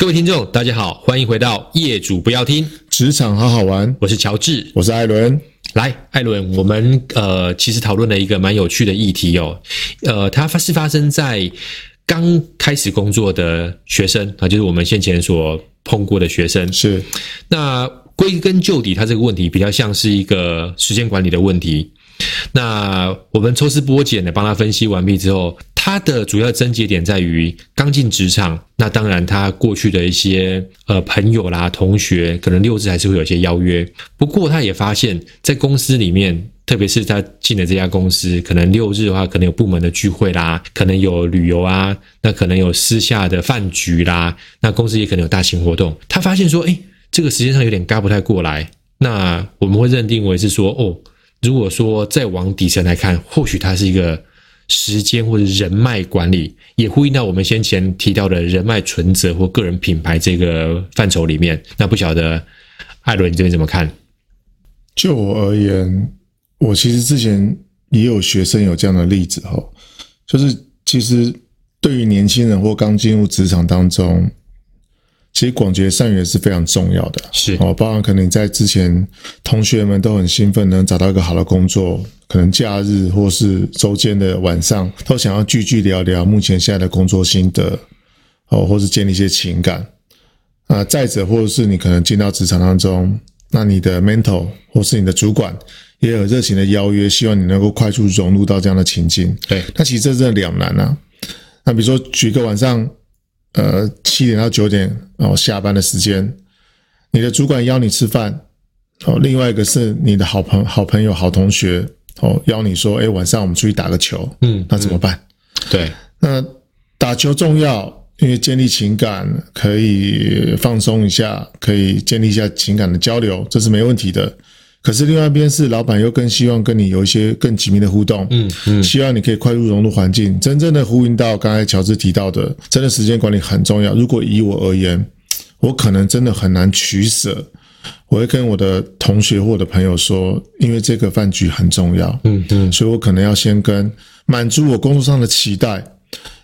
各位听众，大家好，欢迎回到业主不要听职场好好玩。我是乔治，我是艾伦。来，艾伦，我们呃，其实讨论了一个蛮有趣的议题哦。呃，它是发生在刚开始工作的学生啊，就是我们先前所碰过的学生。是。那归根究底，它这个问题比较像是一个时间管理的问题。那我们抽丝剥茧的帮他分析完毕之后。他的主要症结点在于刚进职场，那当然他过去的一些呃朋友啦、同学，可能六日还是会有一些邀约。不过他也发现，在公司里面，特别是他进了这家公司，可能六日的话，可能有部门的聚会啦，可能有旅游啊，那可能有私下的饭局啦，那公司也可能有大型活动。他发现说，诶，这个时间上有点嘎不太过来。那我们会认定为是说，哦，如果说再往底层来看，或许他是一个。时间或者人脉管理，也呼应到我们先前提到的人脉存折或个人品牌这个范畴里面。那不晓得艾伦，你这边怎么看？就我而言，我其实之前也有学生有这样的例子哈，就是其实对于年轻人或刚进入职场当中。其实广结善缘是非常重要的，是哦，包含可能你在之前同学们都很兴奋，能找到一个好的工作，可能假日或是周间的晚上，都想要聚聚聊聊目前现在的工作心得，哦，或是建立一些情感啊。再者，或者是你可能进到职场当中，那你的 mentor 或是你的主管也有热情的邀约，希望你能够快速融入到这样的情境。对，那其实这真的两难啊。那比如说举个晚上。呃，七点到九点哦，下班的时间，你的主管邀你吃饭哦。另外一个是你的好朋好朋友、好同学哦，邀你说，哎，晚上我们出去打个球。嗯，那怎么办？对，那打球重要，因为建立情感可以放松一下，可以建立一下情感的交流，这是没问题的。可是另外一边是老板又更希望跟你有一些更紧密的互动，嗯嗯，希望你可以快速融入环境，真正的呼应到刚才乔治提到的，真的时间管理很重要。如果以我而言，我可能真的很难取舍。我会跟我的同学或我的朋友说，因为这个饭局很重要，嗯嗯，所以我可能要先跟满足我工作上的期待，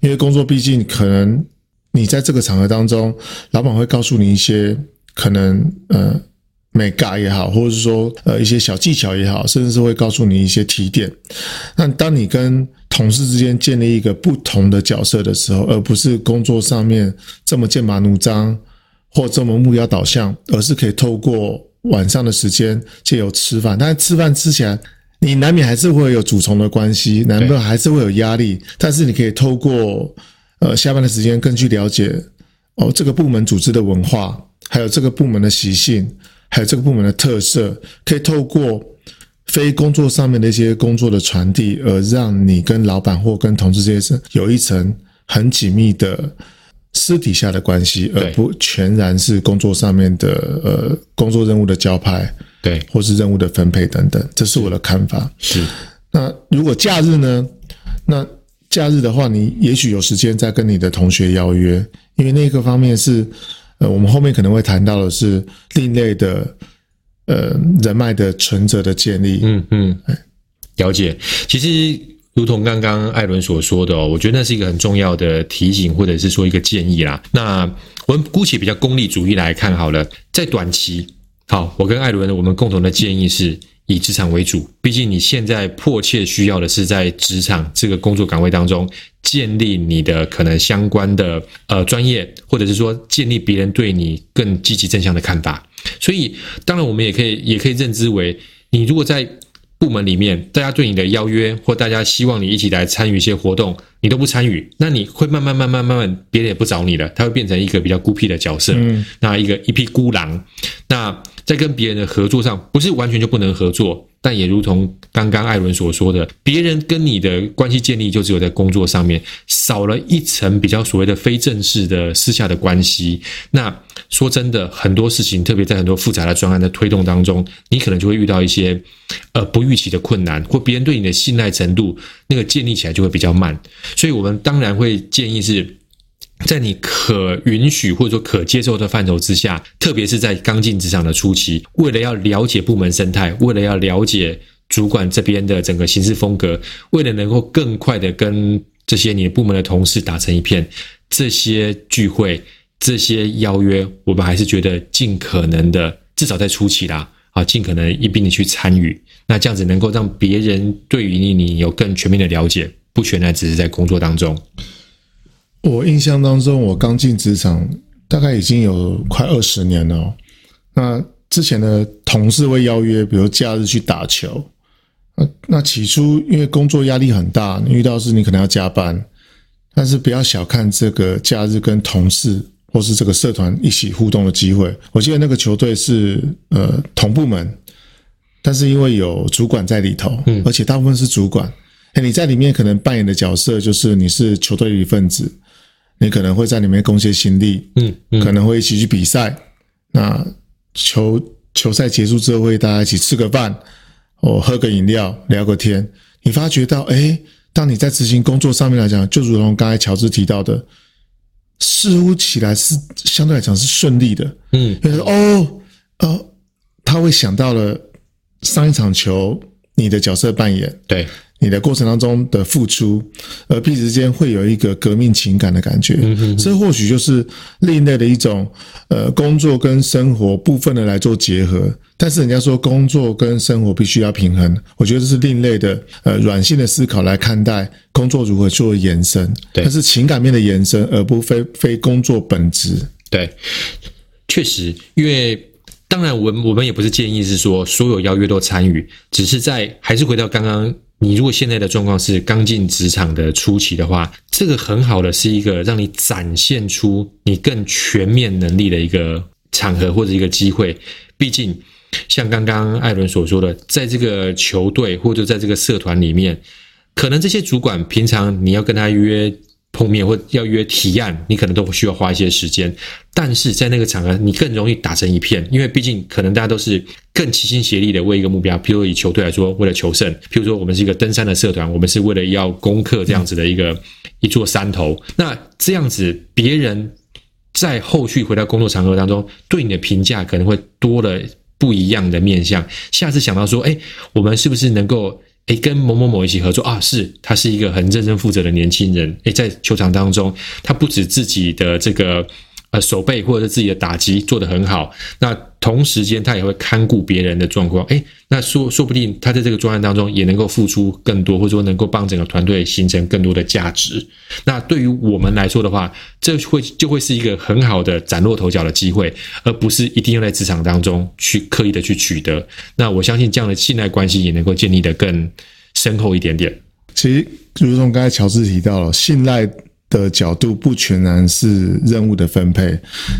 因为工作毕竟可能你在这个场合当中，老板会告诉你一些可能呃。美嘎也好，或者是说呃一些小技巧也好，甚至是会告诉你一些提点。那当你跟同事之间建立一个不同的角色的时候，而不是工作上面这么剑拔弩张或这么目标导向，而是可以透过晚上的时间借由吃饭。但是吃饭吃起来，你难免还是会有主从的关系，难免还是会有压力。但是你可以透过呃下班的时间更去了解哦这个部门组织的文化，还有这个部门的习性。还有这个部门的特色，可以透过非工作上面的一些工作的传递，而让你跟老板或跟同事之间有一层很紧密的私底下的关系，而不全然是工作上面的呃工作任务的交派，对，或是任务的分配等等，这是我的看法。是。那如果假日呢？那假日的话，你也许有时间再跟你的同学邀约，因为那个方面是。呃，我们后面可能会谈到的是另类的，呃，人脉的存折的建立。嗯嗯，了解。其实，如同刚刚艾伦所说的哦，我觉得那是一个很重要的提醒，或者是说一个建议啦。那我们姑且比较功利主义来看好了，在短期，好，我跟艾伦我们共同的建议是。以职场为主，毕竟你现在迫切需要的是在职场这个工作岗位当中建立你的可能相关的呃专业，或者是说建立别人对你更积极正向的看法。所以，当然我们也可以也可以认知为，你如果在部门里面，大家对你的邀约或大家希望你一起来参与一些活动，你都不参与，那你会慢慢慢慢慢慢，别人也不找你了，他会变成一个比较孤僻的角色，嗯，那一个一匹孤狼，那。在跟别人的合作上，不是完全就不能合作，但也如同刚刚艾伦所说的，别人跟你的关系建立就只有在工作上面，少了一层比较所谓的非正式的私下的关系。那说真的，很多事情，特别在很多复杂的专案的推动当中，你可能就会遇到一些呃不预期的困难，或别人对你的信赖程度那个建立起来就会比较慢。所以我们当然会建议是。在你可允许或者说可接受的范畴之下，特别是在刚进职场的初期，为了要了解部门生态，为了要了解主管这边的整个行事风格，为了能够更快的跟这些你的部门的同事打成一片，这些聚会这些邀约，我们还是觉得尽可能的，至少在初期啦，啊，尽可能一并的去参与。那这样子能够让别人对于你你有更全面的了解，不全然只是在工作当中。我印象当中，我刚进职场大概已经有快二十年了。那之前的同事会邀约，比如假日去打球。那那起初因为工作压力很大，你遇到事你可能要加班，但是不要小看这个假日跟同事或是这个社团一起互动的机会。我记得那个球队是呃同部门，但是因为有主管在里头，嗯，而且大部分是主管，哎，你在里面可能扮演的角色就是你是球队的一份子。你可能会在里面贡献心力，嗯，嗯，可能会一起去比赛。那球球赛结束之后，会大家一起吃个饭，哦喝个饮料，聊个天。你发觉到，哎，当你在执行工作上面来讲，就如同刚才乔治提到的，似乎起来是相对来讲是顺利的，嗯，就是哦哦，他会想到了上一场球你的角色扮演，对。你的过程当中的付出，而彼此之间会有一个革命情感的感觉，嗯哼哼，这或许就是另类的一种，呃，工作跟生活部分的来做结合。但是人家说工作跟生活必须要平衡，我觉得这是另类的，呃，软性的思考来看待工作如何做延伸，对，它是情感面的延伸，而不非非工作本质。对，确实，因为当然我们我们也不是建议是说所有邀约都参与，只是在还是回到刚刚。你如果现在的状况是刚进职场的初期的话，这个很好的是一个让你展现出你更全面能力的一个场合或者一个机会。毕竟，像刚刚艾伦所说的，在这个球队或者在这个社团里面，可能这些主管平常你要跟他约。碰面或要约提案，你可能都需要花一些时间，但是在那个场合，你更容易打成一片，因为毕竟可能大家都是更齐心协力的为一个目标，譬如以球队来说，为了求胜；譬如说我们是一个登山的社团，我们是为了要攻克这样子的一个一座山头。那这样子，别人在后续回到工作场合当中，对你的评价可能会多了不一样的面向。下次想到说，哎，我们是不是能够？诶，跟某某某一起合作啊，是他是一个很认真负责的年轻人。诶，在球场当中，他不止自己的这个呃手背或者是自己的打击做得很好，那。同时间，他也会看顾别人的状况，诶，那说说不定他在这个专案当中也能够付出更多，或者说能够帮整个团队形成更多的价值。那对于我们来说的话，这会就会是一个很好的崭露头角的机会，而不是一定要在职场当中去刻意的去取得。那我相信这样的信赖关系也能够建立得更深厚一点点。其实，如同刚才乔治提到了，信赖。的角度不全然是任务的分配，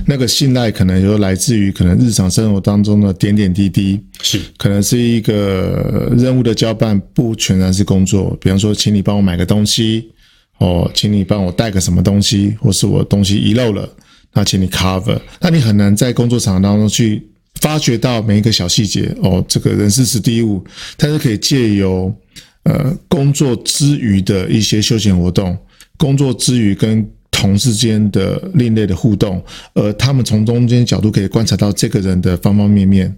那个信赖可能就来自于可能日常生活当中的点点滴滴，是可能是一个任务的交办，不全然是工作。比方说，请你帮我买个东西，哦，请你帮我带个什么东西，或是我东西遗漏了，那请你 cover。那你很难在工作场当中去发掘到每一个小细节哦，这个人事时地物，它是可以借由呃工作之余的一些休闲活动。工作之余跟同事间的另类的互动，而他们从中间角度可以观察到这个人的方方面面。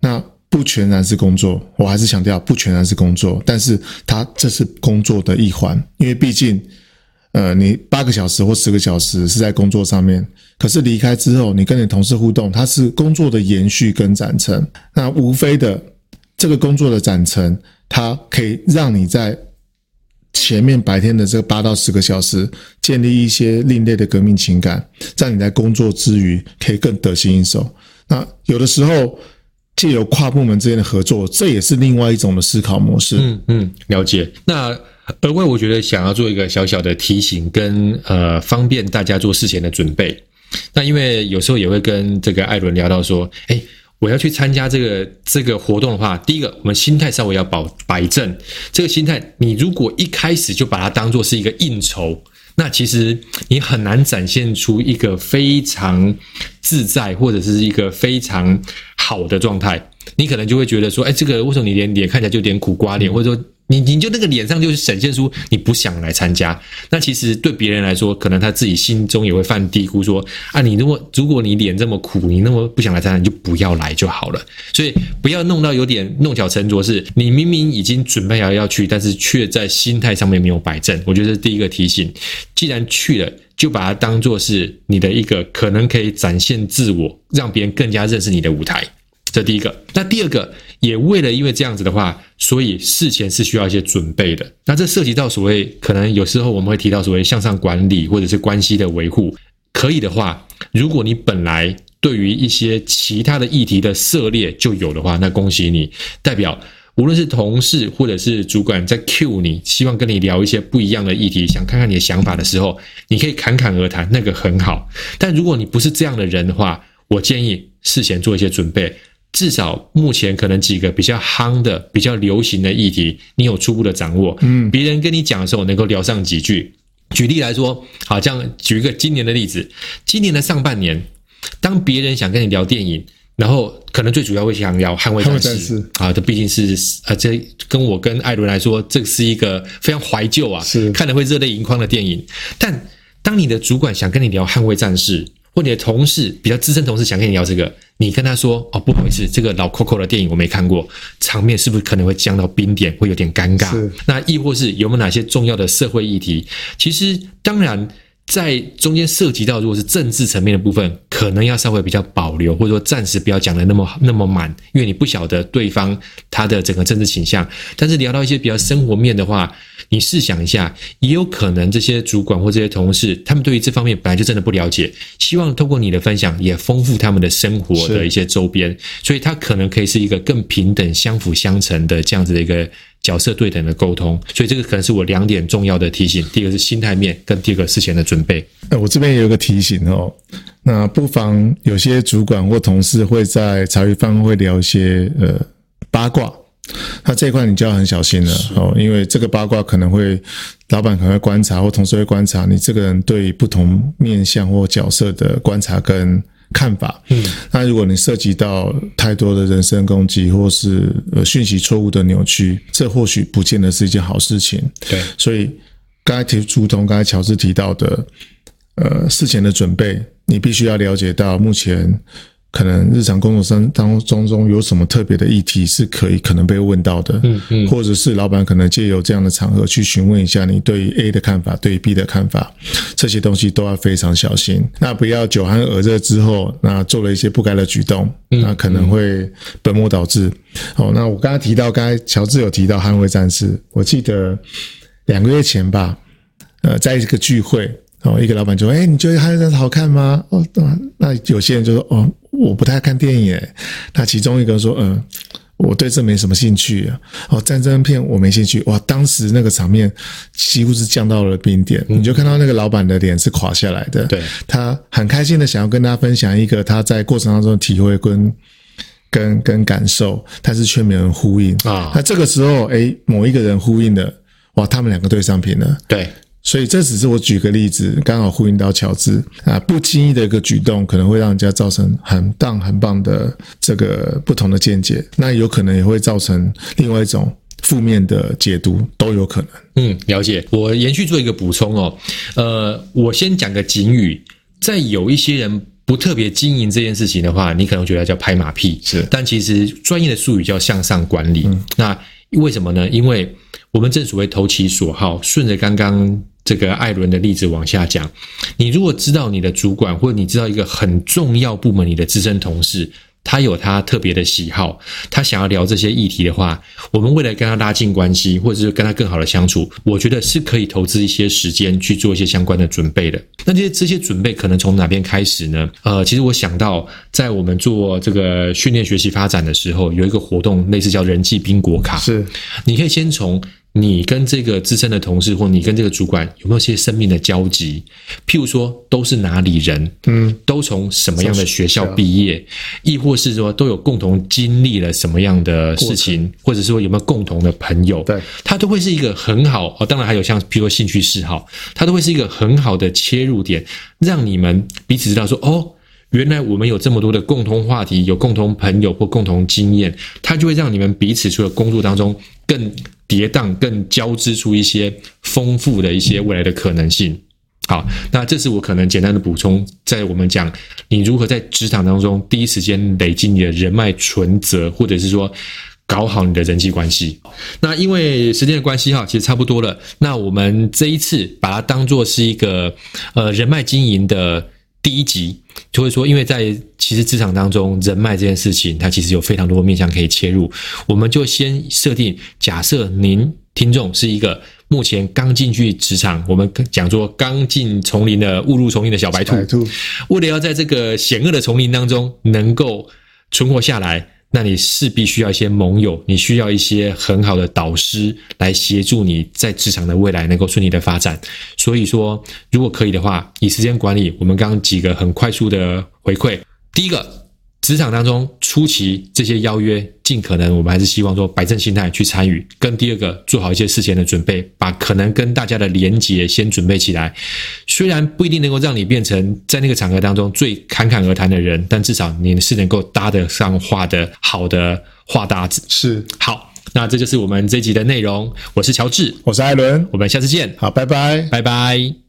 那不全然是工作，我还是强调不全然是工作，但是他这是工作的一环，因为毕竟，呃，你八个小时或十个小时是在工作上面，可是离开之后，你跟你同事互动，它是工作的延续跟展陈。那无非的这个工作的展陈，它可以让你在。前面白天的这八到十个小时，建立一些另类的革命情感，让你在工作之余可以更得心应手。那有的时候借由跨部门之间的合作，这也是另外一种的思考模式。嗯嗯，了解。那额外我觉得想要做一个小小的提醒，跟呃方便大家做事前的准备。那因为有时候也会跟这个艾伦聊到说，诶我要去参加这个这个活动的话，第一个，我们心态稍微要保摆正。这个心态，你如果一开始就把它当做是一个应酬，那其实你很难展现出一个非常自在或者是一个非常好的状态。你可能就会觉得说，哎，这个为什么你脸脸看起来就有点苦瓜脸，或者说。你你就那个脸上就是显现出你不想来参加，那其实对别人来说，可能他自己心中也会犯嘀咕说啊，你如果如果你脸这么苦，你那么不想来参加，你就不要来就好了。所以不要弄到有点弄巧成拙，是你明明已经准备要要去，但是却在心态上面没有摆正。我觉得这是第一个提醒。既然去了，就把它当做是你的一个可能可以展现自我，让别人更加认识你的舞台。这第一个。那第二个，也为了因为这样子的话，所以事前是需要一些准备的。那这涉及到所谓可能有时候我们会提到所谓向上管理或者是关系的维护。可以的话，如果你本来对于一些其他的议题的涉猎就有的话，那恭喜你，代表。无论是同事或者是主管在 cue 你，希望跟你聊一些不一样的议题，想看看你的想法的时候，你可以侃侃而谈，那个很好。但如果你不是这样的人的话，我建议事前做一些准备，至少目前可能几个比较夯的、比较流行的议题，你有初步的掌握。嗯，别人跟你讲的时候，能够聊上几句。举例来说，好，这样举一个今年的例子，今年的上半年，当别人想跟你聊电影。然后可能最主要会想聊《捍卫战士》啊，这毕竟是啊，这跟我跟艾伦来说，这是一个非常怀旧啊，是看了会热泪盈眶的电影。但当你的主管想跟你聊《捍卫战士》，或你的同事比较资深同事想跟你聊这个，你跟他说哦，不好意思，这个老 Coco 的电影我没看过，场面是不是可能会降到冰点，会有点尴尬？那亦或是有没有哪些重要的社会议题？其实当然。在中间涉及到，如果是政治层面的部分，可能要稍微比较保留，或者说暂时不要讲得那么那么满，因为你不晓得对方他的整个政治倾向。但是聊到一些比较生活面的话，你试想一下，也有可能这些主管或这些同事，他们对于这方面本来就真的不了解，希望透过你的分享，也丰富他们的生活的一些周边，所以他可能可以是一个更平等、相辅相成的这样子的一个。角色对等的沟通，所以这个可能是我两点重要的提醒。第一个是心态面，跟第二个事前的准备。那我这边也有个提醒哦，那不妨有些主管或同事会在茶余饭后会聊一些呃八卦，那这一块你就要很小心了哦，因为这个八卦可能会老板可能会观察，或同事会观察你这个人对不同面向或角色的观察跟。看法，嗯，那如果你涉及到太多的人身攻击，或是呃讯息错误的扭曲，这或许不见得是一件好事情。对，所以刚才提，如同刚才乔治提到的，呃，事前的准备，你必须要了解到目前。可能日常工作生当中中有什么特别的议题是可以可能被问到的，嗯嗯，或者是老板可能借由这样的场合去询问一下你对于 A 的看法，对于 B 的看法，这些东西都要非常小心。那不要酒酣耳热之后，那做了一些不该的举动，那可能会本末倒置。哦，那我刚才提到，刚才乔治有提到《捍卫战士》，我记得两个月前吧，呃，在一个聚会，哦，一个老板就说：“哎，你觉得《捍卫战士》好看吗？”哦，那有些人就说：“哦。”我不太看电影，那其中一个说，嗯，我对这没什么兴趣啊。哦，战争片我没兴趣。哇，当时那个场面几乎是降到了冰点，你就看到那个老板的脸是垮下来的。对，他很开心的想要跟大家分享一个他在过程当中的体会跟跟跟感受，但是却没有人呼应啊。那这个时候，诶，某一个人呼应了，哇，他们两个对上屏了。对。所以这只是我举个例子，刚好呼应到乔治啊，不经意的一个举动，可能会让人家造成很棒很棒的这个不同的见解，那有可能也会造成另外一种负面的解读，都有可能。嗯，了解。我延续做一个补充哦，呃，我先讲个警语，在有一些人不特别经营这件事情的话，你可能觉得叫拍马屁，是，但其实专业的术语叫向上管理。嗯、那为什么呢？因为我们正所谓投其所好，顺着刚刚。这个艾伦的例子往下讲，你如果知道你的主管，或者你知道一个很重要部门你的资深同事，他有他特别的喜好，他想要聊这些议题的话，我们为了跟他拉近关系，或者是跟他更好的相处，我觉得是可以投资一些时间去做一些相关的准备的。那这些这些准备可能从哪边开始呢？呃，其实我想到在我们做这个训练、学习、发展的时候，有一个活动类似叫人际宾果卡，是你可以先从。你跟这个资深的同事，或你跟这个主管有没有些生命的交集？譬如说，都是哪里人？嗯，都从什么样的学校毕业？亦或是说，都有共同经历了什么样的事情？或者说，有没有共同的朋友？对，它都会是一个很好哦。当然，还有像譬如说兴趣嗜好，它都会是一个很好的切入点，让你们彼此知道说，哦，原来我们有这么多的共同话题，有共同朋友或共同经验，它就会让你们彼此除了工作当中更。跌宕更交织出一些丰富的一些未来的可能性。好，那这是我可能简单的补充，在我们讲你如何在职场当中第一时间累积你的人脉存折，或者是说搞好你的人际关系。那因为时间的关系哈，其实差不多了。那我们这一次把它当做是一个呃人脉经营的第一集，就会说，因为在其实职场当中，人脉这件事情，它其实有非常多面向可以切入。我们就先设定，假设您听众是一个目前刚进去职场，我们讲说刚进丛林的误入丛林的小白兔，为了要在这个险恶的丛林当中能够存活下来。那你势必需要一些盟友，你需要一些很好的导师来协助你在职场的未来能够顺利的发展。所以说，如果可以的话，以时间管理，我们刚刚几个很快速的回馈，第一个。职场当中初期这些邀约，尽可能我们还是希望说摆正心态去参与。跟第二个做好一些事前的准备，把可能跟大家的连结先准备起来。虽然不一定能够让你变成在那个场合当中最侃侃而谈的人，但至少你是能够搭得上话的好的话搭子。是，好，那这就是我们这集的内容。我是乔治，我是艾伦，我们下次见。好，拜拜，拜拜。